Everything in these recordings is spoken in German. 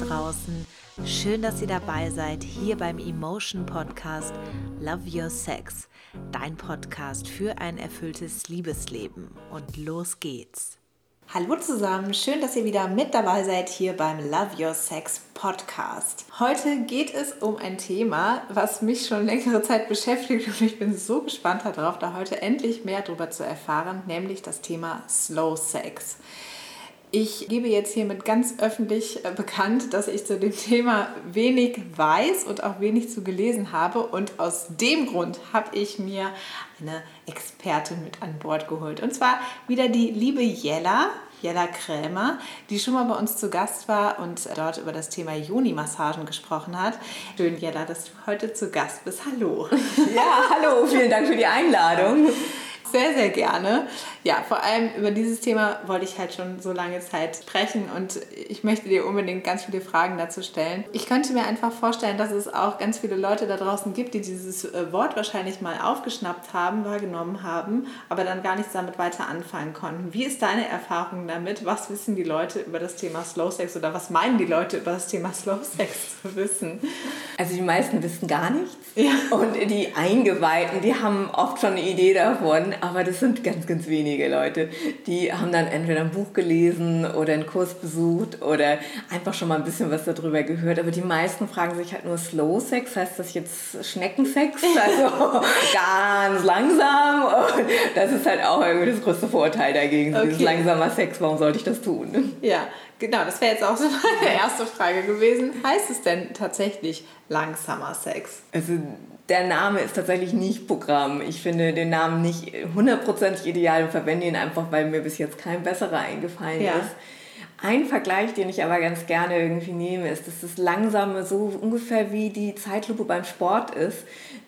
draußen. Schön, dass ihr dabei seid hier beim Emotion Podcast Love Your Sex, dein Podcast für ein erfülltes Liebesleben. Und los geht's. Hallo zusammen, schön, dass ihr wieder mit dabei seid hier beim Love Your Sex Podcast. Heute geht es um ein Thema, was mich schon längere Zeit beschäftigt und ich bin so gespannt darauf, da heute endlich mehr darüber zu erfahren, nämlich das Thema Slow Sex. Ich gebe jetzt hiermit ganz öffentlich äh, bekannt, dass ich zu dem Thema wenig weiß und auch wenig zu gelesen habe. Und aus dem Grund habe ich mir eine Expertin mit an Bord geholt. Und zwar wieder die liebe Jella, Jella Krämer, die schon mal bei uns zu Gast war und dort über das Thema Juni-Massagen gesprochen hat. Schön, Jella, dass du heute zu Gast bist. Hallo. Ja, hallo, vielen Dank für die Einladung. Sehr, sehr gerne. Ja, vor allem über dieses Thema wollte ich halt schon so lange Zeit sprechen und ich möchte dir unbedingt ganz viele Fragen dazu stellen. Ich könnte mir einfach vorstellen, dass es auch ganz viele Leute da draußen gibt, die dieses äh, Wort wahrscheinlich mal aufgeschnappt haben, wahrgenommen haben, aber dann gar nichts damit weiter anfangen konnten. Wie ist deine Erfahrung damit? Was wissen die Leute über das Thema Slow Sex oder was meinen die Leute über das Thema Slow Sex zu wissen? Also die meisten wissen gar nichts. Ja. Und die Eingeweihten, die haben oft schon eine Idee davon, aber das sind ganz, ganz wenige Leute. Die haben dann entweder ein Buch gelesen oder einen Kurs besucht oder einfach schon mal ein bisschen was darüber gehört. Aber die meisten fragen sich halt nur Slow Sex, heißt das jetzt Schneckensex? Also ganz langsam. Und das ist halt auch irgendwie das größte Vorurteil dagegen. Okay. Dieses langsamer Sex, warum sollte ich das tun? Ja, Genau, das wäre jetzt auch so meine erste Frage gewesen. Heißt es denn tatsächlich langsamer Sex? Also der Name ist tatsächlich nicht Programm. Ich finde den Namen nicht hundertprozentig ideal und verwende ihn einfach, weil mir bis jetzt kein besserer eingefallen ja. ist. Ein Vergleich, den ich aber ganz gerne irgendwie nehme, ist, dass das Langsame so ungefähr wie die Zeitlupe beim Sport ist,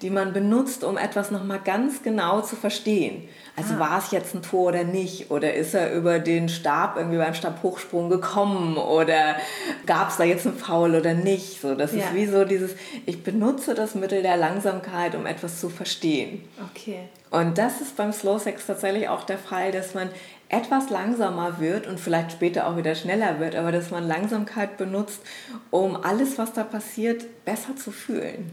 die man benutzt, um etwas nochmal ganz genau zu verstehen. Also ah. war es jetzt ein Tor oder nicht? Oder ist er über den Stab irgendwie beim Stabhochsprung gekommen? Oder gab es da jetzt einen Foul oder nicht? So, das ja. ist wie so dieses, ich benutze das Mittel der Langsamkeit, um etwas zu verstehen. Okay. Und das ist beim Slow Sex tatsächlich auch der Fall, dass man etwas langsamer wird und vielleicht später auch wieder schneller wird, aber dass man Langsamkeit benutzt, um alles, was da passiert, besser zu fühlen.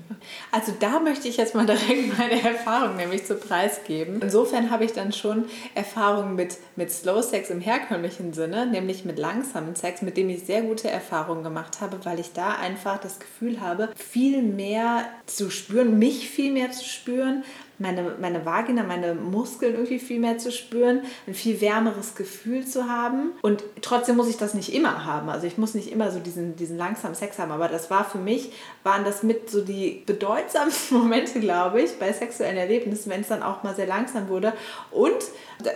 Also da möchte ich jetzt mal direkt meine Erfahrung nämlich zu Preis geben. Insofern habe ich dann schon Erfahrungen mit, mit Slow Sex im herkömmlichen Sinne, nämlich mit langsamem Sex, mit dem ich sehr gute Erfahrungen gemacht habe, weil ich da einfach das Gefühl habe, viel mehr zu spüren, mich viel mehr zu spüren, meine, meine Vagina, meine Muskeln irgendwie viel mehr zu spüren, ein viel wärmeres Gefühl zu haben. Und trotzdem muss ich das nicht immer haben. Also ich muss nicht immer so diesen, diesen langsamen Sex haben. Aber das war für mich, waren das mit so die bedeutsamsten Momente, glaube ich, bei sexuellen Erlebnissen, wenn es dann auch mal sehr langsam wurde. Und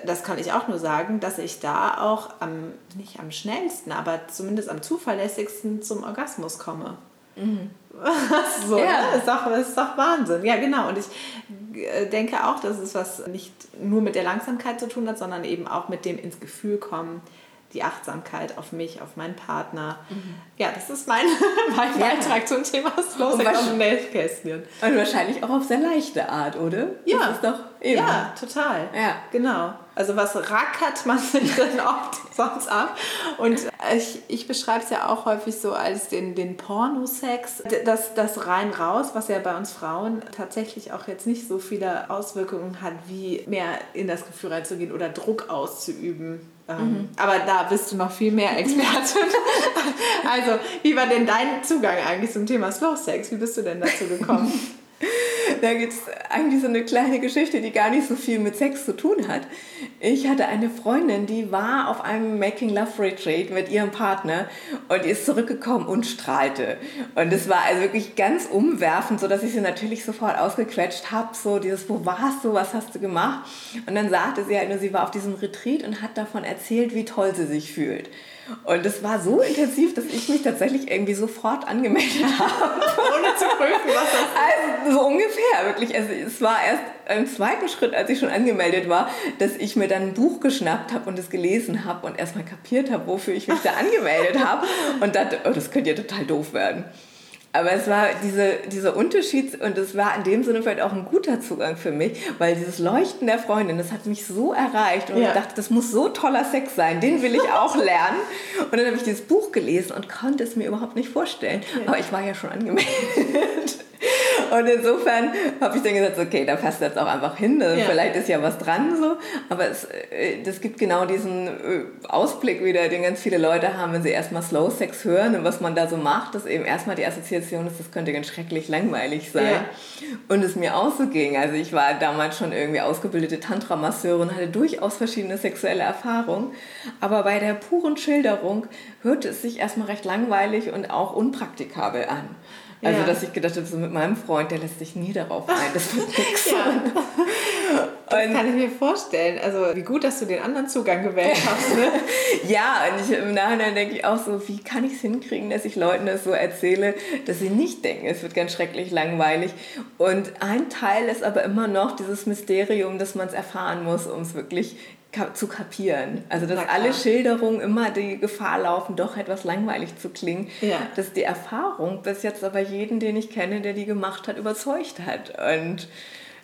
das kann ich auch nur sagen, dass ich da auch am, nicht am schnellsten, aber zumindest am zuverlässigsten zum Orgasmus komme. Mhm. so, ja. Ne? ist doch, das ist doch Wahnsinn. Ja, genau. Und ich denke auch, dass es was nicht nur mit der Langsamkeit zu tun hat, sondern eben auch mit dem ins Gefühl kommen, die Achtsamkeit auf mich, auf meinen Partner. Mhm. Ja, das ist mein, mein ja. Beitrag zum Thema Slow Sex Nähkästchen. Und wahrscheinlich auch auf sehr leichte Art, oder? Ja. Das ist doch eben. Ja, total. Ja. Genau. Also was rackert man sich dann oft sonst ab? Und ich, ich beschreibe es ja auch häufig so als den, den Pornosex, das, das rein raus, was ja bei uns Frauen tatsächlich auch jetzt nicht so viele Auswirkungen hat, wie mehr in das Gefühl reinzugehen oder Druck auszuüben. Ähm, mhm. Aber da bist du noch viel mehr Expertin. also, wie war denn dein Zugang eigentlich zum Thema Slow Sex? Wie bist du denn dazu gekommen? da gibt es eigentlich so eine kleine Geschichte, die gar nicht so viel mit Sex zu tun hat. Ich hatte eine Freundin, die war auf einem Making Love Retreat mit ihrem Partner und die ist zurückgekommen und strahlte. Und es war also wirklich ganz umwerfend, sodass ich sie natürlich sofort ausgequetscht habe, so dieses, wo warst du, was hast du gemacht? Und dann sagte sie halt nur, sie war auf diesem Retreat und hat davon erzählt, wie toll sie sich fühlt. Und es war so intensiv, dass ich mich tatsächlich irgendwie sofort angemeldet habe. Ohne zu prüfen, was das ist. Also so ungefähr, wirklich. Also es war erst im zweiten Schritt, als ich schon angemeldet war, dass ich mir dann ein Buch geschnappt habe und es gelesen habe und erstmal kapiert habe, wofür ich mich da angemeldet habe. Und dachte, oh, das könnte ja total doof werden. Aber es war diese, dieser Unterschied und es war in dem Sinne vielleicht auch ein guter Zugang für mich, weil dieses Leuchten der Freundin, das hat mich so erreicht und ja. ich dachte, das muss so toller Sex sein, den will ich auch lernen. Und dann habe ich dieses Buch gelesen und konnte es mir überhaupt nicht vorstellen. Ja. Aber ich war ja schon angemeldet. Und insofern habe ich dann gesagt, okay, da passt jetzt auch einfach hin. Ja. Vielleicht ist ja was dran so. Aber es äh, das gibt genau diesen äh, Ausblick wieder, den ganz viele Leute haben, wenn sie erstmal Slow Sex hören und was man da so macht, dass eben erstmal die Assoziation ist, das könnte ganz schrecklich langweilig sein. Ja. Und es mir auch so ging. Also ich war damals schon irgendwie ausgebildete Tantra-Masseurin, hatte durchaus verschiedene sexuelle Erfahrungen. Aber bei der puren Schilderung hörte es sich erstmal recht langweilig und auch unpraktikabel an. Also, ja. dass ich gedacht habe, so mit meinem Freund, der lässt sich nie darauf ein, das wird nichts. Das kann ich mir vorstellen. Also, wie gut, dass du den anderen Zugang gewählt hast. Ne? ja, und ich, im Nachhinein denke ich auch so, wie kann ich es hinkriegen, dass ich Leuten das so erzähle, dass sie nicht denken, es wird ganz schrecklich langweilig. Und ein Teil ist aber immer noch dieses Mysterium, dass man es erfahren muss, um es wirklich zu kapieren. Also dass alle Schilderungen immer die Gefahr laufen, doch etwas langweilig zu klingen. Ja. Dass die Erfahrung bis jetzt aber jeden, den ich kenne, der die gemacht hat, überzeugt hat. Und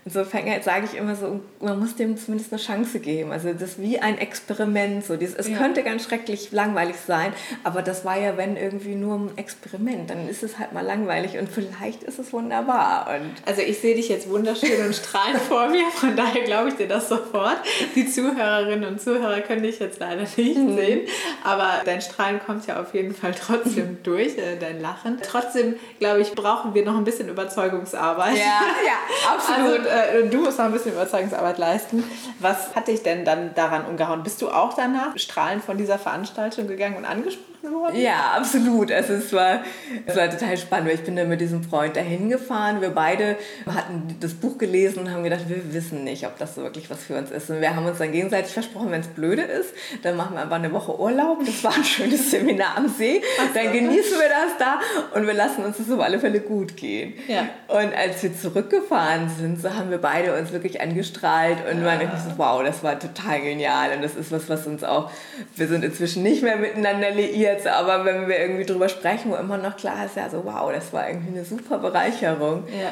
Insofern sage ich immer so, man muss dem zumindest eine Chance geben. Also das ist wie ein Experiment. So. Dieses, es ja. könnte ganz schrecklich langweilig sein, aber das war ja, wenn irgendwie nur ein Experiment, dann ist es halt mal langweilig und vielleicht ist es wunderbar. Und also ich sehe dich jetzt wunderschön und strahlend vor mir, von daher glaube ich dir das sofort. Die Zuhörerinnen und Zuhörer können dich jetzt leider nicht mhm. sehen, aber dein Strahlen kommt ja auf jeden Fall trotzdem durch, äh, dein Lachen. Trotzdem, glaube ich, brauchen wir noch ein bisschen Überzeugungsarbeit. Ja, ja, absolut. Also, äh, du musst noch ein bisschen Überzeugungsarbeit leisten. Was hat dich denn dann daran umgehauen? Bist du auch danach strahlend von dieser Veranstaltung gegangen und angesprochen? Ja, absolut. Also es war, es war total spannend, weil ich bin dann mit diesem Freund dahin gefahren. Wir beide hatten das Buch gelesen und haben gedacht, wir wissen nicht, ob das so wirklich was für uns ist. Und wir haben uns dann gegenseitig versprochen, wenn es blöde ist, dann machen wir einfach eine Woche Urlaub. Das war ein schönes Seminar am See. Dann genießen wir das da und wir lassen uns das auf alle Fälle gut gehen. Ja. Und als wir zurückgefahren sind, so haben wir beide uns wirklich angestrahlt und waren irgendwie so, wow, das war total genial. Und das ist was, was uns auch, wir sind inzwischen nicht mehr miteinander liiert, aber wenn wir irgendwie drüber sprechen, wo immer noch klar ist, ja so, wow, das war irgendwie eine super Bereicherung. Ja.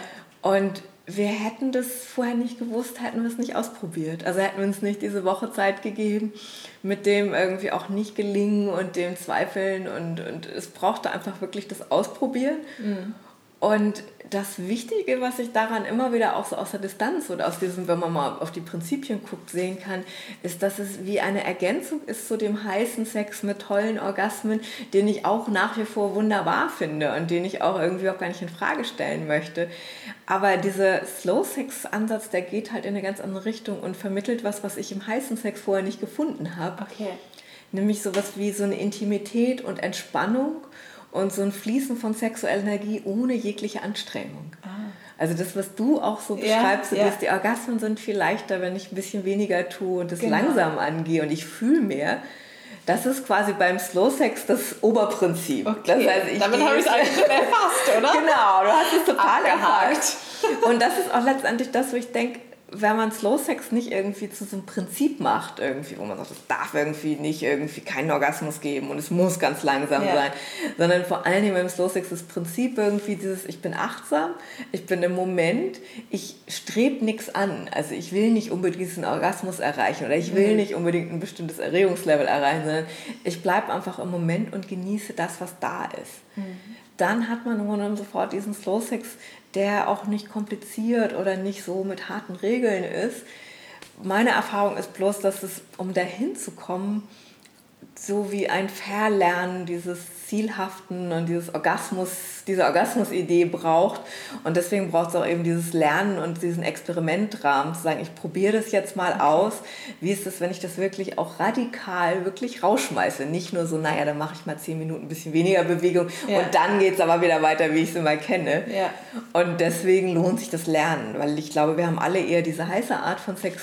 Und wir hätten das vorher nicht gewusst, hätten wir es nicht ausprobiert. Also hätten wir uns nicht diese Woche Zeit gegeben, mit dem irgendwie auch nicht gelingen und dem Zweifeln und, und es brauchte einfach wirklich das Ausprobieren. Mhm. Und das Wichtige, was ich daran immer wieder auch so aus der Distanz oder aus diesem, wenn man mal auf die Prinzipien guckt, sehen kann, ist, dass es wie eine Ergänzung ist zu dem heißen Sex mit tollen Orgasmen, den ich auch nach wie vor wunderbar finde und den ich auch irgendwie auch gar nicht in Frage stellen möchte. Aber dieser Slow-Sex-Ansatz, der geht halt in eine ganz andere Richtung und vermittelt was, was ich im heißen Sex vorher nicht gefunden habe. Okay. Nämlich sowas wie so eine Intimität und Entspannung und so ein Fließen von sexueller Energie ohne jegliche Anstrengung. Ah. Also das, was du auch so beschreibst, ja, ja. Ist, die Orgasmen sind viel leichter, wenn ich ein bisschen weniger tue und das genau. langsam angehe und ich fühle mehr. Das ist quasi beim Slow Sex das Oberprinzip. Okay. Das heißt, ich Damit habe ich es eigentlich schon erfasst, oder? Genau, du hast es total erfasst. Und das ist auch letztendlich das, wo ich denke, wenn man Slow Sex nicht irgendwie zu so einem Prinzip macht, irgendwie, wo man sagt, es darf irgendwie nicht irgendwie keinen Orgasmus geben und es muss ganz langsam ja. sein, sondern vor allen Dingen beim Slow Sex das Prinzip irgendwie dieses, ich bin achtsam, ich bin im Moment, ich strebe nichts an. Also ich will nicht unbedingt diesen Orgasmus erreichen oder ich will mhm. nicht unbedingt ein bestimmtes Erregungslevel erreichen, sondern ich bleibe einfach im Moment und genieße das, was da ist. Mhm. Dann hat man im sofort diesen Slow Sex, der auch nicht kompliziert oder nicht so mit harten Regeln ist. Meine Erfahrung ist bloß, dass es, um dahin zu kommen, so wie ein Verlernen dieses Zielhaften und dieses Orgasmus, diese Orgasmus-Idee braucht. Und deswegen braucht es auch eben dieses Lernen und diesen Experimentrahmen, zu sagen, ich probiere das jetzt mal aus. Wie ist es, wenn ich das wirklich auch radikal wirklich rausschmeiße? Nicht nur so, naja, dann mache ich mal zehn Minuten ein bisschen weniger Bewegung ja. und dann geht es aber wieder weiter, wie ich es immer kenne. Ja. Und deswegen lohnt sich das Lernen, weil ich glaube, wir haben alle eher diese heiße Art von Sex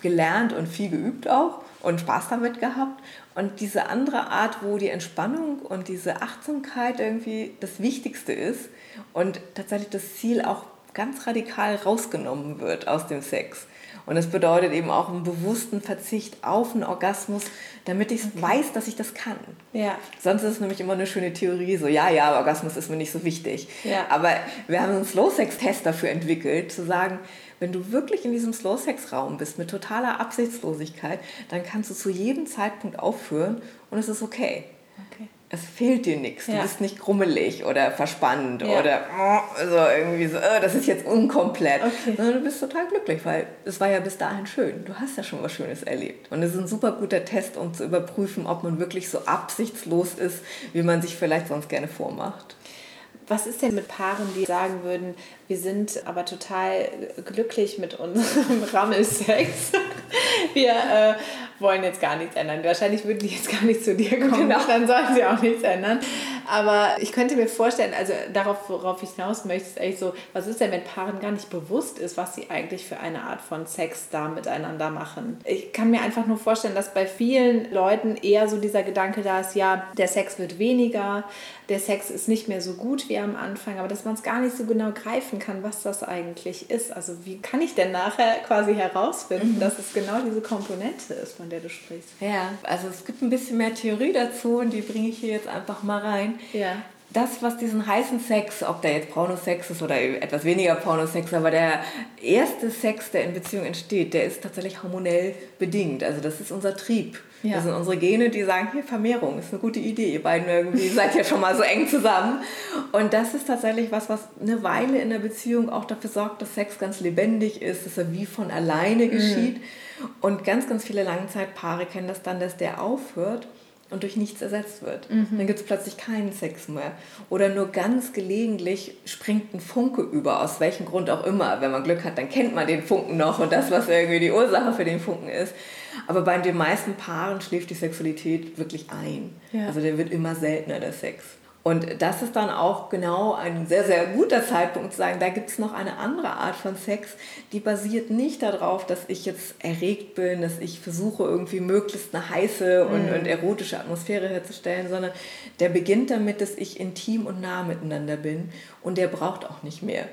gelernt und viel geübt auch und Spaß damit gehabt. Und diese andere Art, wo die Entspannung und diese Achtsamkeit irgendwie das Wichtigste ist und tatsächlich das Ziel auch ganz radikal rausgenommen wird aus dem Sex. Und es bedeutet eben auch einen bewussten Verzicht auf einen Orgasmus, damit ich okay. weiß, dass ich das kann. Ja. Sonst ist es nämlich immer eine schöne Theorie, so ja, ja, Orgasmus ist mir nicht so wichtig. Ja. Aber wir haben einen Slow-Sex-Test dafür entwickelt, zu sagen, wenn du wirklich in diesem Slow-Sex-Raum bist mit totaler Absichtslosigkeit, dann kannst du zu jedem Zeitpunkt aufhören und es ist okay. okay. Es fehlt dir nichts. Ja. Du bist nicht grummelig oder verspannt ja. oder oh, so irgendwie so, oh, das ist jetzt unkomplett. Okay. Sondern du bist total glücklich, weil es war ja bis dahin schön. Du hast ja schon was Schönes erlebt. Und es ist ein super guter Test, um zu überprüfen, ob man wirklich so absichtslos ist, wie man sich vielleicht sonst gerne vormacht. Was ist denn mit Paaren, die sagen würden, wir sind aber total glücklich mit unserem Rammelsex? wir äh, wollen jetzt gar nichts ändern. Wahrscheinlich würden die jetzt gar nicht zu dir kommen, genau. dann sollen sie auch nichts ändern. Aber ich könnte mir vorstellen, also darauf, worauf ich hinaus möchte, ist eigentlich so, was ist denn, wenn Paaren gar nicht bewusst ist, was sie eigentlich für eine Art von Sex da miteinander machen? Ich kann mir einfach nur vorstellen, dass bei vielen Leuten eher so dieser Gedanke da ist, ja, der Sex wird weniger, der Sex ist nicht mehr so gut wie am Anfang, aber dass man es gar nicht so genau greifen kann, was das eigentlich ist. Also wie kann ich denn nachher quasi herausfinden, mhm. dass es genau diese Komponente ist, von der du sprichst? Ja, also es gibt ein bisschen mehr Theorie dazu und die bringe ich hier jetzt einfach mal rein. Ja das, was diesen heißen Sex, ob der jetzt Pornosex ist oder etwas weniger Pornosex, aber der erste Sex, der in Beziehung entsteht, der ist tatsächlich hormonell bedingt. Also das ist unser Trieb. Ja. Das sind unsere Gene, die sagen, hier Vermehrung ist eine gute Idee. Ihr beiden irgendwie seid ja schon mal so eng zusammen. Und das ist tatsächlich was, was eine Weile in der Beziehung auch dafür sorgt, dass Sex ganz lebendig ist, dass er wie von alleine mhm. geschieht. Mhm. Und ganz, ganz viele Langzeitpaare kennen das dann, dass der aufhört und durch nichts ersetzt wird. Mhm. Dann gibt es plötzlich keinen Sex mehr. Oder nur ganz gelegentlich springt ein Funke über, aus welchem Grund auch immer. Wenn man Glück hat, dann kennt man den Funken noch und das, was irgendwie die Ursache für den Funken ist. Aber bei den meisten Paaren schläft die Sexualität wirklich ein. Ja. Also der wird immer seltener, der Sex. Und das ist dann auch genau ein sehr, sehr guter Zeitpunkt zu sagen, da gibt es noch eine andere Art von Sex, die basiert nicht darauf, dass ich jetzt erregt bin, dass ich versuche irgendwie möglichst eine heiße und, mhm. und erotische Atmosphäre herzustellen, sondern der beginnt damit, dass ich intim und nah miteinander bin und der braucht auch nicht mehr.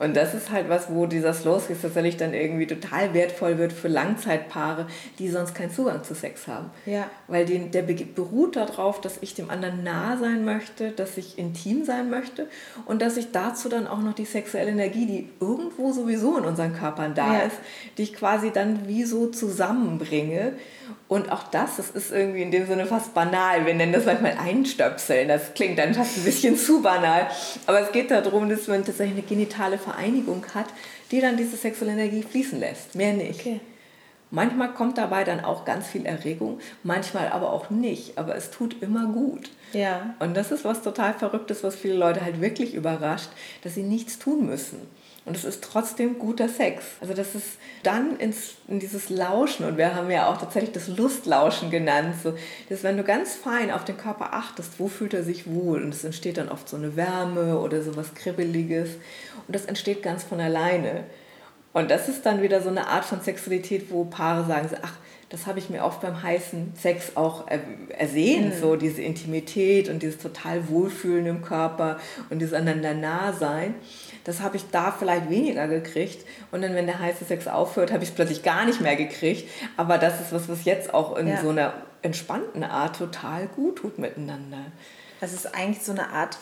Und das ist halt was, wo dieser Slow Sex tatsächlich dann irgendwie total wertvoll wird für Langzeitpaare, die sonst keinen Zugang zu Sex haben. Ja. Weil die, der beruht darauf, dass ich dem anderen nah sein möchte, dass ich intim sein möchte und dass ich dazu dann auch noch die sexuelle Energie, die irgendwo sowieso in unseren Körpern da ja. ist, die ich quasi dann wie so zusammenbringe und auch das, das ist irgendwie in dem Sinne fast banal. Wir nennen das manchmal Einstöpseln. Das klingt dann fast ein bisschen zu banal. Aber es geht darum, dass man tatsächlich eine genitale Vereinigung hat, die dann diese sexuelle Energie fließen lässt. Mehr nicht. Okay. Manchmal kommt dabei dann auch ganz viel Erregung, manchmal aber auch nicht. Aber es tut immer gut. Ja. Und das ist was total Verrücktes, was viele Leute halt wirklich überrascht, dass sie nichts tun müssen. Und es ist trotzdem guter Sex. Also das ist dann ins, in dieses Lauschen, und wir haben ja auch tatsächlich das Lustlauschen genannt, so, dass wenn du ganz fein auf den Körper achtest, wo fühlt er sich wohl, und es entsteht dann oft so eine Wärme oder so was Kribbeliges, und das entsteht ganz von alleine. Und das ist dann wieder so eine Art von Sexualität, wo Paare sagen, ach, das habe ich mir oft beim heißen Sex auch ersehen, mhm. so diese Intimität und dieses total Wohlfühlen im Körper und dieses einander nah sein. Das habe ich da vielleicht weniger gekriegt und dann, wenn der heiße Sex aufhört, habe ich es plötzlich gar nicht mehr gekriegt. Aber das ist was, was jetzt auch in ja. so einer entspannten Art total gut tut miteinander. Das ist eigentlich so eine Art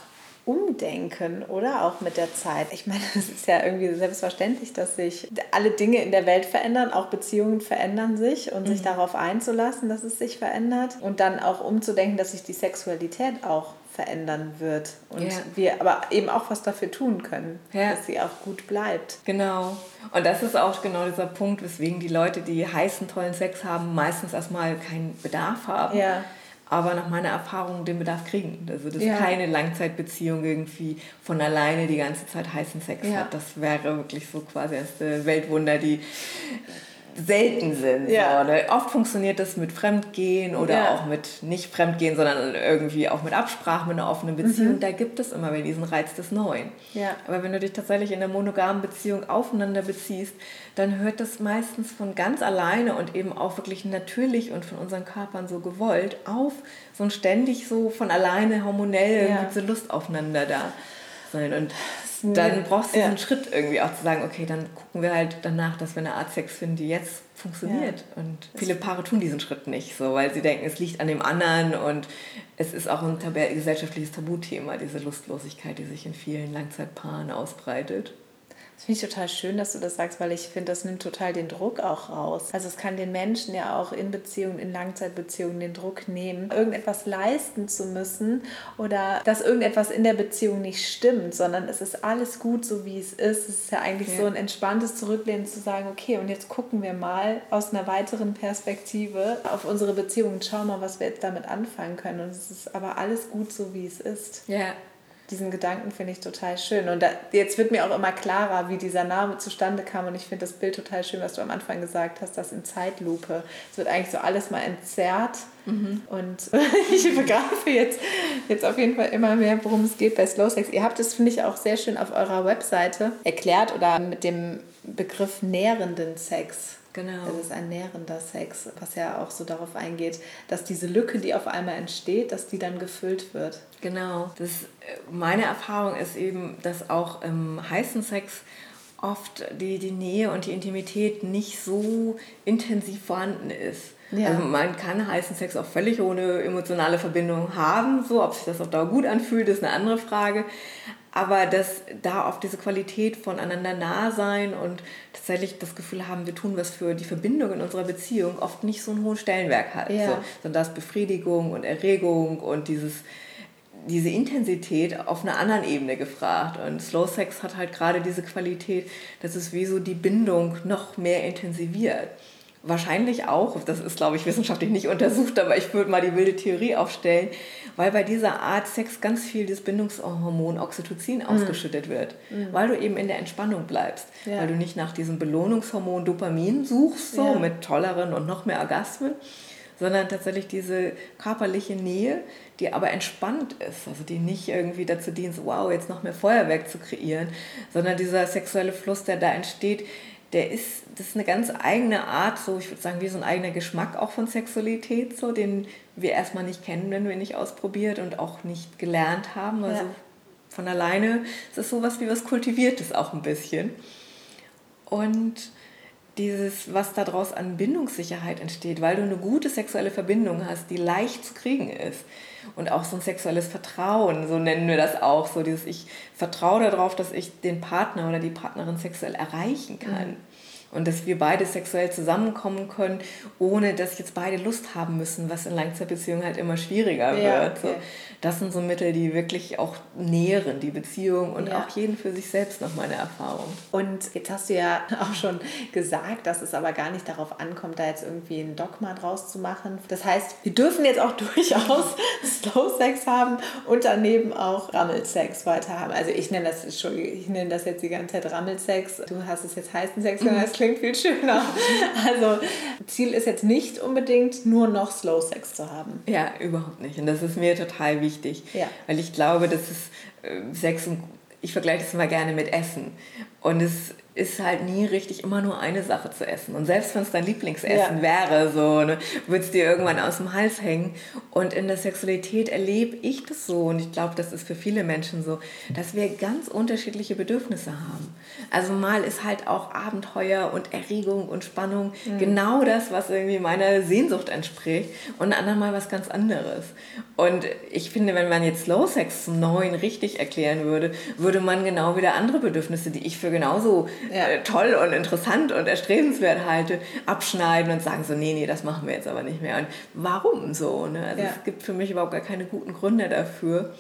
umdenken, oder? Auch mit der Zeit. Ich meine, es ist ja irgendwie selbstverständlich, dass sich alle Dinge in der Welt verändern, auch Beziehungen verändern sich und mhm. sich darauf einzulassen, dass es sich verändert und dann auch umzudenken, dass sich die Sexualität auch verändern wird und ja. wir aber eben auch was dafür tun können, ja. dass sie auch gut bleibt. Genau. Und das ist auch genau dieser Punkt, weswegen die Leute, die heißen, tollen Sex haben, meistens erstmal keinen Bedarf haben. Ja aber nach meiner Erfahrung den Bedarf kriegen. Also dass ja. keine Langzeitbeziehung irgendwie von alleine die ganze Zeit heißen Sex ja. hat. Das wäre wirklich so quasi das Weltwunder, die selten sind. Ja. So, ne? Oft funktioniert das mit Fremdgehen oder ja. auch mit nicht Fremdgehen, sondern irgendwie auch mit Absprachen, mit einer offenen Beziehung. Mhm. Da gibt es immer wieder diesen Reiz des Neuen. Ja. Aber wenn du dich tatsächlich in einer monogamen Beziehung aufeinander beziehst, dann hört das meistens von ganz alleine und eben auch wirklich natürlich und von unseren Körpern so gewollt auf, so ein ständig so von alleine hormonell ja. diese Lust aufeinander da sein. Und dann brauchst du ja. diesen Schritt irgendwie auch zu sagen, okay, dann gucken wir halt danach, dass wir eine Art Sex finden, die jetzt funktioniert. Ja. Und viele Paare tun diesen Schritt nicht so, weil sie denken, es liegt an dem anderen und es ist auch ein gesellschaftliches Tabuthema, diese Lustlosigkeit, die sich in vielen Langzeitpaaren ausbreitet. Das finde ich total schön, dass du das sagst, weil ich finde, das nimmt total den Druck auch raus. Also es kann den Menschen ja auch in Beziehungen, in Langzeitbeziehungen den Druck nehmen, irgendetwas leisten zu müssen oder dass irgendetwas in der Beziehung nicht stimmt, sondern es ist alles gut, so wie es ist. Es ist ja eigentlich ja. so ein entspanntes Zurücklehnen zu sagen, okay, und jetzt gucken wir mal aus einer weiteren Perspektive auf unsere Beziehung und schauen mal, was wir jetzt damit anfangen können. Und es ist aber alles gut, so wie es ist. Ja, diesen Gedanken finde ich total schön. Und da, jetzt wird mir auch immer klarer, wie dieser Name zustande kam. Und ich finde das Bild total schön, was du am Anfang gesagt hast, das in Zeitlupe. Es wird eigentlich so alles mal entzerrt. Mhm. Und ich begreife jetzt, jetzt auf jeden Fall immer mehr, worum es geht bei Slow Sex. Ihr habt es, finde ich, auch sehr schön auf eurer Webseite erklärt oder mit dem Begriff nährenden Sex Genau. Das ist ein nährender Sex, was ja auch so darauf eingeht, dass diese Lücke, die auf einmal entsteht, dass die dann gefüllt wird. Genau. Das, meine Erfahrung ist eben, dass auch im heißen Sex oft die, die Nähe und die Intimität nicht so intensiv vorhanden ist. Ja. Also man kann heißen Sex auch völlig ohne emotionale Verbindung haben. So, ob sich das auf Dauer gut anfühlt, ist eine andere Frage aber dass da auf diese Qualität voneinander nah sein und tatsächlich das Gefühl haben, wir tun was für die Verbindung in unserer Beziehung, oft nicht so einen hohen Stellenwert hat. Ja. So, sondern das Befriedigung und Erregung und dieses, diese Intensität auf einer anderen Ebene gefragt. Und Slow Sex hat halt gerade diese Qualität, dass es wie so die Bindung noch mehr intensiviert. Wahrscheinlich auch, das ist, glaube ich, wissenschaftlich nicht untersucht, aber ich würde mal die wilde Theorie aufstellen, weil bei dieser Art Sex ganz viel das Bindungshormon Oxytocin mhm. ausgeschüttet wird, mhm. weil du eben in der Entspannung bleibst, ja. weil du nicht nach diesem Belohnungshormon Dopamin suchst, so ja. mit tolleren und noch mehr Orgasmen, sondern tatsächlich diese körperliche Nähe, die aber entspannt ist, also die nicht irgendwie dazu dient, wow, jetzt noch mehr Feuerwerk zu kreieren, sondern dieser sexuelle Fluss, der da entsteht, der ist, das ist eine ganz eigene Art, so ich würde sagen, wie so ein eigener Geschmack auch von Sexualität, so den wir erstmal nicht kennen, wenn wir nicht ausprobiert und auch nicht gelernt haben. Also ja. von alleine ist es sowas wie was Kultiviertes auch ein bisschen. Und dieses, was daraus an Bindungssicherheit entsteht, weil du eine gute sexuelle Verbindung hast, die leicht zu kriegen ist. Und auch so ein sexuelles Vertrauen, so nennen wir das auch, so dieses ich vertraue darauf, dass ich den Partner oder die Partnerin sexuell erreichen kann. Mhm und dass wir beide sexuell zusammenkommen können, ohne dass jetzt beide Lust haben müssen, was in Langzeitbeziehungen halt immer schwieriger ja, wird. Okay. Das sind so Mittel, die wirklich auch nähren, die Beziehung und ja. auch jeden für sich selbst noch meine Erfahrung. Und jetzt hast du ja auch schon gesagt, dass es aber gar nicht darauf ankommt, da jetzt irgendwie ein Dogma draus zu machen. Das heißt, wir dürfen jetzt auch durchaus Slow Sex haben und daneben auch Rammelsex weiter haben. Also ich nenne das, ich nenne das jetzt die ganze Zeit Rammelsex. Du hast es jetzt heißen Sex genannt klingt viel schöner. Also Ziel ist jetzt nicht unbedingt nur noch Slow Sex zu haben. Ja, überhaupt nicht. Und das ist mir total wichtig. Ja. Weil ich glaube, dass es äh, Sex und ich vergleiche das immer gerne mit Essen. Und es ist halt nie richtig, immer nur eine Sache zu essen. Und selbst wenn es dein Lieblingsessen ja. wäre, so, ne, würde es dir irgendwann aus dem Hals hängen. Und in der Sexualität erlebe ich das so, und ich glaube, das ist für viele Menschen so, dass wir ganz unterschiedliche Bedürfnisse haben. Also mal ist halt auch Abenteuer und Erregung und Spannung mhm. genau das, was irgendwie meiner Sehnsucht entspricht. Und anderen mal was ganz anderes. Und ich finde, wenn man jetzt Slow Sex zum Neuen richtig erklären würde, würde man genau wieder andere Bedürfnisse, die ich für genauso ja. Äh, toll und interessant und erstrebenswert halte, abschneiden und sagen so, nee, nee, das machen wir jetzt aber nicht mehr. Und warum so? Ne? Also ja. es gibt für mich überhaupt gar keine guten Gründe dafür.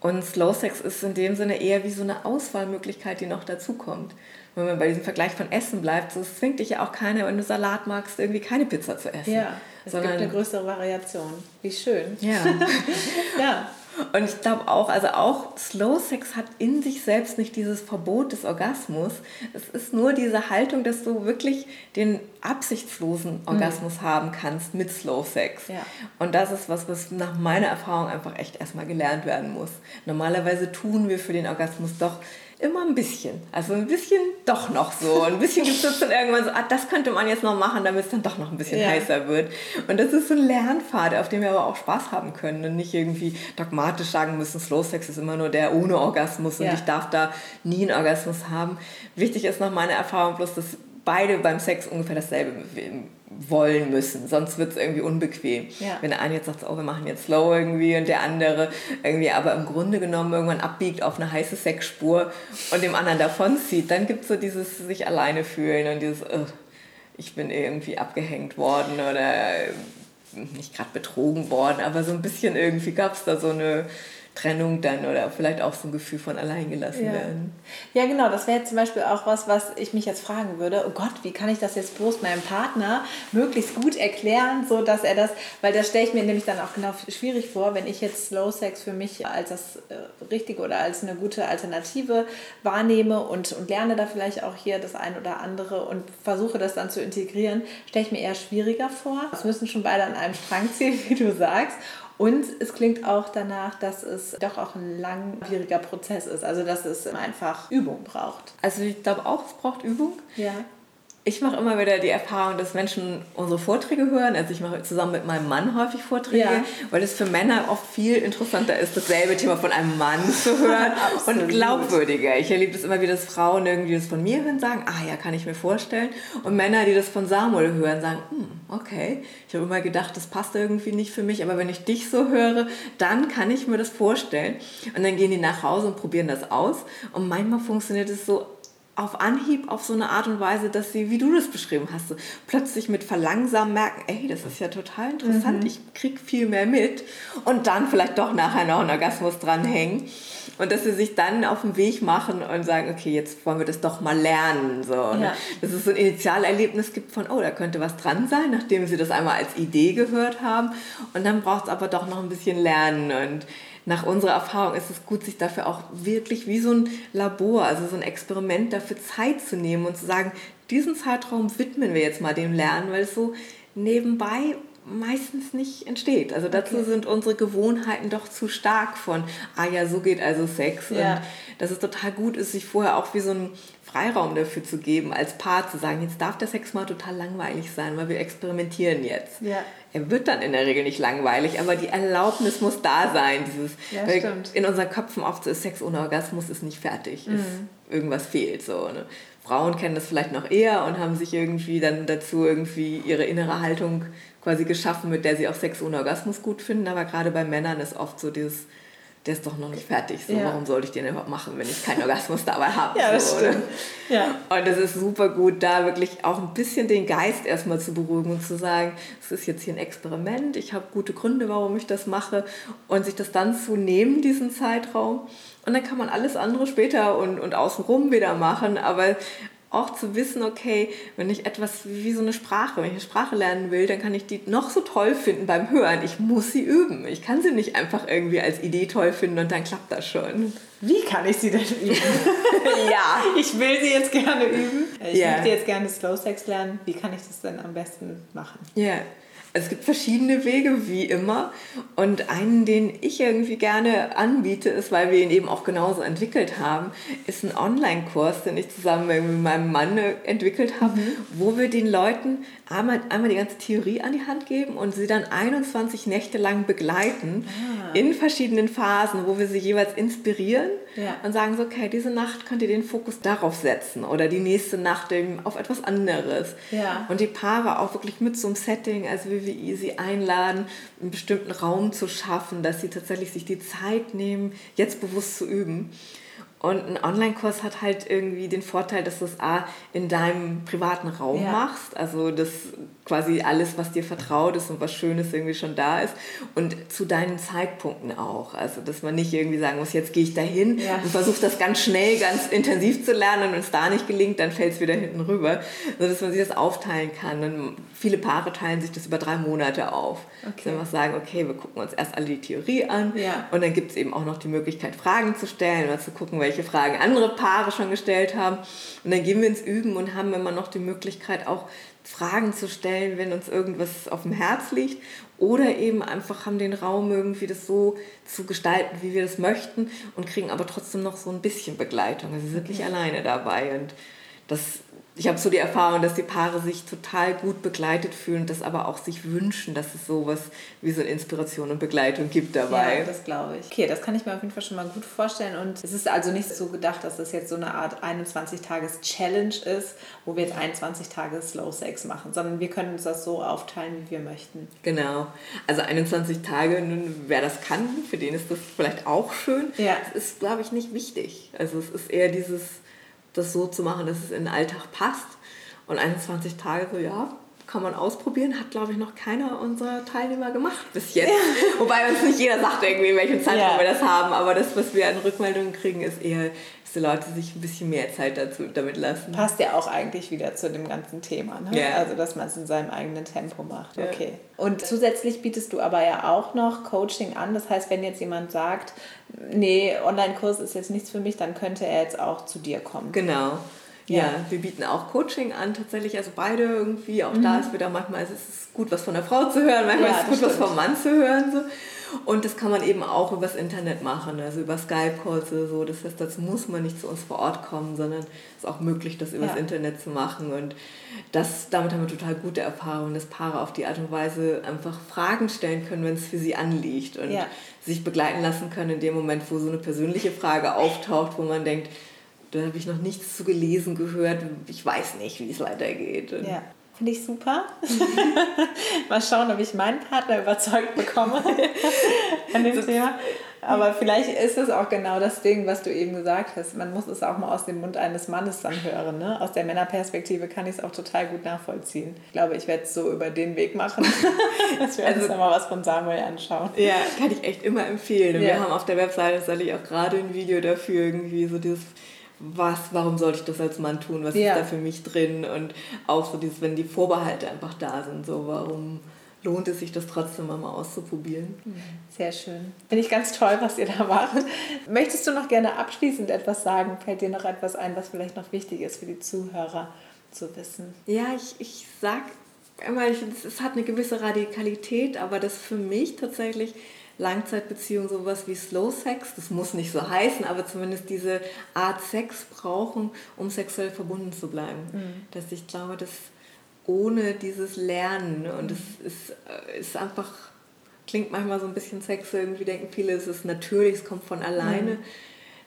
Und Slow Sex ist in dem Sinne eher wie so eine Auswahlmöglichkeit, die noch dazukommt. Wenn man bei diesem Vergleich von Essen bleibt, so zwingt dich ja auch keiner, wenn du Salat magst, irgendwie keine Pizza zu essen. Ja, es gibt eine größere Variation. Wie schön. Ja. ja. Und ich glaube auch, also auch Slow Sex hat in sich selbst nicht dieses Verbot des Orgasmus. Es ist nur diese Haltung, dass du wirklich den absichtslosen Orgasmus mhm. haben kannst mit Slow Sex. Ja. Und das ist was, was nach meiner Erfahrung einfach echt erstmal gelernt werden muss. Normalerweise tun wir für den Orgasmus doch immer ein bisschen. Also ein bisschen doch noch so. Ein bisschen gibt es dann irgendwann so, ah, das könnte man jetzt noch machen, damit es dann doch noch ein bisschen ja. heißer wird. Und das ist so ein Lernpfad, auf dem wir aber auch Spaß haben können und nicht irgendwie dogmatisch sagen müssen, Slow Sex ist immer nur der ohne Orgasmus und ja. ich darf da nie einen Orgasmus haben. Wichtig ist nach meiner Erfahrung bloß, dass beide beim Sex ungefähr dasselbe wollen müssen, sonst wird es irgendwie unbequem. Ja. Wenn der eine jetzt sagt, oh, wir machen jetzt slow irgendwie und der andere irgendwie aber im Grunde genommen irgendwann abbiegt auf eine heiße Sexspur und dem anderen davonzieht, dann gibt es so dieses sich alleine fühlen und dieses, oh, ich bin irgendwie abgehängt worden oder nicht gerade betrogen worden, aber so ein bisschen irgendwie gab es da so eine Trennung dann oder vielleicht auch so ein Gefühl von alleingelassen ja. werden. Ja, genau. Das wäre zum Beispiel auch was, was ich mich jetzt fragen würde. Oh Gott, wie kann ich das jetzt bloß meinem Partner möglichst gut erklären, so dass er das, weil das stelle ich mir nämlich dann auch genau schwierig vor, wenn ich jetzt Slow Sex für mich als das äh, Richtige oder als eine gute Alternative wahrnehme und, und lerne da vielleicht auch hier das ein oder andere und versuche das dann zu integrieren, stelle ich mir eher schwieriger vor. Es müssen schon beide an einem Strang ziehen, wie du sagst. Und es klingt auch danach, dass es doch auch ein langwieriger Prozess ist. Also dass es einfach Übung braucht. Also ich glaube auch, es braucht Übung. Ja ich mache immer wieder die Erfahrung, dass Menschen unsere Vorträge hören. Also ich mache zusammen mit meinem Mann häufig Vorträge, ja. weil es für Männer oft viel interessanter ist, dasselbe Thema von einem Mann zu hören und glaubwürdiger. Ich erlebe es immer wieder, dass Frauen irgendwie das von mir hören, sagen, ah ja, kann ich mir vorstellen. Und Männer, die das von Samuel hören, sagen, hm, okay, ich habe immer gedacht, das passt irgendwie nicht für mich, aber wenn ich dich so höre, dann kann ich mir das vorstellen. Und dann gehen die nach Hause und probieren das aus. Und manchmal funktioniert es so auf Anhieb auf so eine Art und Weise, dass sie, wie du das beschrieben hast, so plötzlich mit Verlangsamen merken, ey, das ist ja total interessant, mhm. ich krieg viel mehr mit und dann vielleicht doch nachher noch einen Orgasmus dranhängen und dass sie sich dann auf den Weg machen und sagen, okay, jetzt wollen wir das doch mal lernen, so. Ja. Dass es so ein Initialerlebnis gibt von, oh, da könnte was dran sein, nachdem sie das einmal als Idee gehört haben und dann braucht es aber doch noch ein bisschen Lernen und nach unserer Erfahrung ist es gut, sich dafür auch wirklich wie so ein Labor, also so ein Experiment dafür Zeit zu nehmen und zu sagen, diesen Zeitraum widmen wir jetzt mal dem Lernen, weil es so nebenbei meistens nicht entsteht. Also dazu okay. sind unsere Gewohnheiten doch zu stark von, ah ja, so geht also Sex. Ja. Und dass es total gut ist, sich vorher auch wie so ein Freiraum dafür zu geben, als Paar zu sagen, jetzt darf der Sex mal total langweilig sein, weil wir experimentieren jetzt. Ja. Er wird dann in der Regel nicht langweilig, aber die Erlaubnis muss da sein. Dieses, ja, stimmt. In unseren Köpfen oft so ist Sex ohne Orgasmus ist nicht fertig, mhm. ist, irgendwas fehlt. So, ne? Frauen kennen das vielleicht noch eher und haben sich irgendwie dann dazu irgendwie ihre innere Haltung quasi geschaffen, mit der sie auch Sex ohne Orgasmus gut finden. Aber gerade bei Männern ist oft so dieses der ist doch noch nicht fertig. So, ja. Warum sollte ich den überhaupt machen, wenn ich keinen Orgasmus dabei habe? ja, das so, stimmt. Ja. Und es ist super gut, da wirklich auch ein bisschen den Geist erstmal zu beruhigen und zu sagen, es ist jetzt hier ein Experiment, ich habe gute Gründe, warum ich das mache und sich das dann zu nehmen, diesen Zeitraum. Und dann kann man alles andere später und, und außenrum wieder machen, aber auch zu wissen, okay, wenn ich etwas wie so eine Sprache, wenn ich eine Sprache lernen will, dann kann ich die noch so toll finden beim Hören. Ich muss sie üben. Ich kann sie nicht einfach irgendwie als Idee toll finden und dann klappt das schon. Wie kann ich sie denn üben? ja. Ich will sie jetzt gerne üben. Ich yeah. möchte jetzt gerne Slow Sex lernen. Wie kann ich das denn am besten machen? Ja. Yeah. Es gibt verschiedene Wege, wie immer. Und einen, den ich irgendwie gerne anbiete, ist, weil wir ihn eben auch genauso entwickelt haben, ist ein Online-Kurs, den ich zusammen mit meinem Mann entwickelt habe, mhm. wo wir den Leuten einmal, einmal die ganze Theorie an die Hand geben und sie dann 21 Nächte lang begleiten ah. in verschiedenen Phasen, wo wir sie jeweils inspirieren ja. und sagen so, okay, diese Nacht könnt ihr den Fokus darauf setzen oder die nächste Nacht auf etwas anderes. Ja. Und die Paare auch wirklich mit so einem Setting, also wie wir sie einladen, einen bestimmten Raum zu schaffen, dass sie tatsächlich sich die Zeit nehmen, jetzt bewusst zu üben. Und ein Online-Kurs hat halt irgendwie den Vorteil, dass du es A in deinem privaten Raum ja. machst, also das quasi alles, was dir vertraut ist und was Schönes irgendwie schon da ist und zu deinen Zeitpunkten auch. Also dass man nicht irgendwie sagen muss, jetzt gehe ich dahin ja. und versuche das ganz schnell, ganz intensiv zu lernen und wenn es da nicht gelingt, dann fällt es wieder hinten rüber. Also dass man sich das aufteilen kann. Und viele Paare teilen sich das über drei Monate auf. Okay. Dass wir sagen, okay, wir gucken uns erst alle die Theorie an ja. und dann gibt es eben auch noch die Möglichkeit, Fragen zu stellen oder zu gucken, welche Fragen andere Paare schon gestellt haben. Und dann gehen wir ins Üben und haben immer noch die Möglichkeit, auch Fragen zu stellen, wenn uns irgendwas auf dem Herz liegt. Oder eben einfach haben den Raum irgendwie das so zu gestalten, wie wir das möchten und kriegen aber trotzdem noch so ein bisschen Begleitung. Also sie sind nicht alleine dabei. Und das ich habe so die Erfahrung, dass die Paare sich total gut begleitet fühlen, das aber auch sich wünschen, dass es sowas wie so eine Inspiration und Begleitung gibt dabei. Ja, das glaube ich. Okay, das kann ich mir auf jeden Fall schon mal gut vorstellen. Und es ist also nicht so gedacht, dass es jetzt so eine Art 21-Tages-Challenge ist, wo wir jetzt 21 Tage Slow Sex machen, sondern wir können uns das so aufteilen, wie wir möchten. Genau. Also 21 Tage, wer das kann, für den ist das vielleicht auch schön. Ja. Das ist, glaube ich, nicht wichtig. Also es ist eher dieses das so zu machen, dass es in den Alltag passt. Und 21 Tage, so ja, kann man ausprobieren, hat glaube ich noch keiner unserer Teilnehmer gemacht bis jetzt. Ja. Wobei uns nicht jeder sagt irgendwie, in welchem Zeitraum ja. wir das haben, aber das, was wir an Rückmeldungen kriegen, ist eher, dass die Leute sich ein bisschen mehr Zeit dazu damit lassen. Passt ja auch eigentlich wieder zu dem ganzen Thema, ne? Ja. Also dass man es in seinem eigenen Tempo macht. Okay. Und zusätzlich bietest du aber ja auch noch Coaching an. Das heißt, wenn jetzt jemand sagt, nee, Online-Kurs ist jetzt nichts für mich, dann könnte er jetzt auch zu dir kommen. Genau. Ja. ja, wir bieten auch Coaching an, tatsächlich, also beide irgendwie. Auch mhm. da ist wieder manchmal ist es gut, was von der Frau zu hören, manchmal ja, ist es gut, stimmt. was vom Mann zu hören. So. Und das kann man eben auch übers Internet machen, also über Skype-Calls oder so. Das heißt, dazu muss man nicht zu uns vor Ort kommen, sondern es ist auch möglich, das übers ja. Internet zu machen. Und das, damit haben wir total gute Erfahrungen, dass Paare auf die Art und Weise einfach Fragen stellen können, wenn es für sie anliegt und ja. sich begleiten lassen können in dem Moment, wo so eine persönliche Frage auftaucht, wo man denkt, da habe ich noch nichts zu gelesen, gehört. Ich weiß nicht, wie es weitergeht. Ja. Finde ich super. Mal schauen, ob ich meinen Partner überzeugt bekomme an dem Thema. Aber vielleicht ist es auch genau das Ding, was du eben gesagt hast. Man muss es auch mal aus dem Mund eines Mannes dann hören. Ne? Aus der Männerperspektive kann ich es auch total gut nachvollziehen. Ich glaube, ich werde es so über den Weg machen, dass wir also, uns mal was von Samuel anschauen. Ja, kann ich echt immer empfehlen. Und ja. wir haben auf der Webseite tatsächlich auch gerade ein Video dafür, irgendwie so dieses was, warum sollte ich das als Mann tun, was ja. ist da für mich drin und auch so dieses, wenn die Vorbehalte einfach da sind, so warum lohnt es sich das trotzdem mal auszuprobieren. Sehr schön. Finde ich ganz toll, was ihr da macht. Möchtest du noch gerne abschließend etwas sagen? Fällt dir noch etwas ein, was vielleicht noch wichtig ist für die Zuhörer zu wissen? Ja, ich, ich sag immer, es hat eine gewisse Radikalität, aber das für mich tatsächlich Langzeitbeziehungen sowas wie Slow Sex, das muss nicht so heißen, aber zumindest diese Art Sex brauchen, um sexuell verbunden zu bleiben. Mhm. Dass ich glaube, dass ohne dieses Lernen und es ist, äh, ist einfach, klingt manchmal so ein bisschen Sex, irgendwie denken viele, es ist natürlich, es kommt von alleine. Mhm.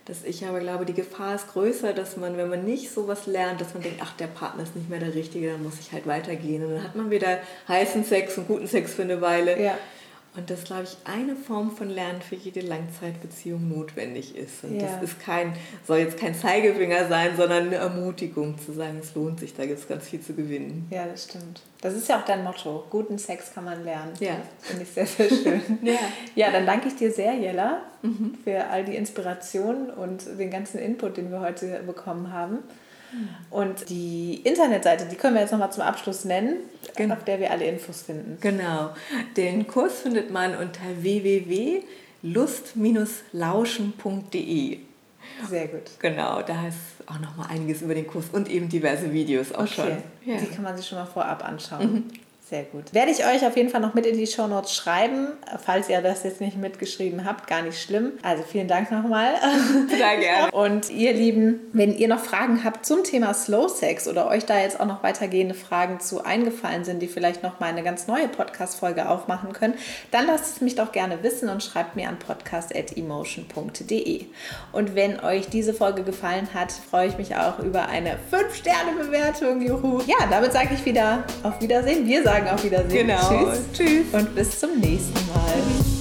Dass ich aber glaube, die Gefahr ist größer, dass man, wenn man nicht sowas lernt, dass man denkt, ach, der Partner ist nicht mehr der Richtige, dann muss ich halt weitergehen. Und dann hat man wieder heißen Sex und guten Sex für eine Weile. Ja. Und das, glaube ich, eine Form von Lernen für jede Langzeitbeziehung notwendig ist. Und ja. das ist kein, soll jetzt kein Zeigefinger sein, sondern eine Ermutigung zu sagen, es lohnt sich, da gibt es ganz viel zu gewinnen. Ja, das stimmt. Das ist ja auch dein Motto. Guten Sex kann man lernen. Ja. Finde ich sehr, sehr schön. ja. ja, dann danke ich dir sehr, Jella, mhm. für all die Inspiration und den ganzen Input, den wir heute bekommen haben. Und die Internetseite, die können wir jetzt nochmal zum Abschluss nennen, genau. auf der wir alle Infos finden. Genau. Den Kurs findet man unter www.lust-lauschen.de. Sehr gut. Genau, da ist auch nochmal einiges über den Kurs und eben diverse Videos auch okay. schon. Ja. Die kann man sich schon mal vorab anschauen. Mhm. Sehr gut. Werde ich euch auf jeden Fall noch mit in die Show Notes schreiben, falls ihr das jetzt nicht mitgeschrieben habt, gar nicht schlimm. Also vielen Dank nochmal. Sehr gerne. Und ihr Lieben, wenn ihr noch Fragen habt zum Thema Slow Sex oder euch da jetzt auch noch weitergehende Fragen zu eingefallen sind, die vielleicht noch mal eine ganz neue Podcast-Folge aufmachen können, dann lasst es mich doch gerne wissen und schreibt mir an podcast.emotion.de. Und wenn euch diese Folge gefallen hat, freue ich mich auch über eine 5-Sterne-Bewertung. Juhu. Ja, damit sage ich wieder auf Wiedersehen. Wir sagen sagen auf Wiedersehen. Genau. Tschüss. Tschüss. Und bis zum nächsten Mal.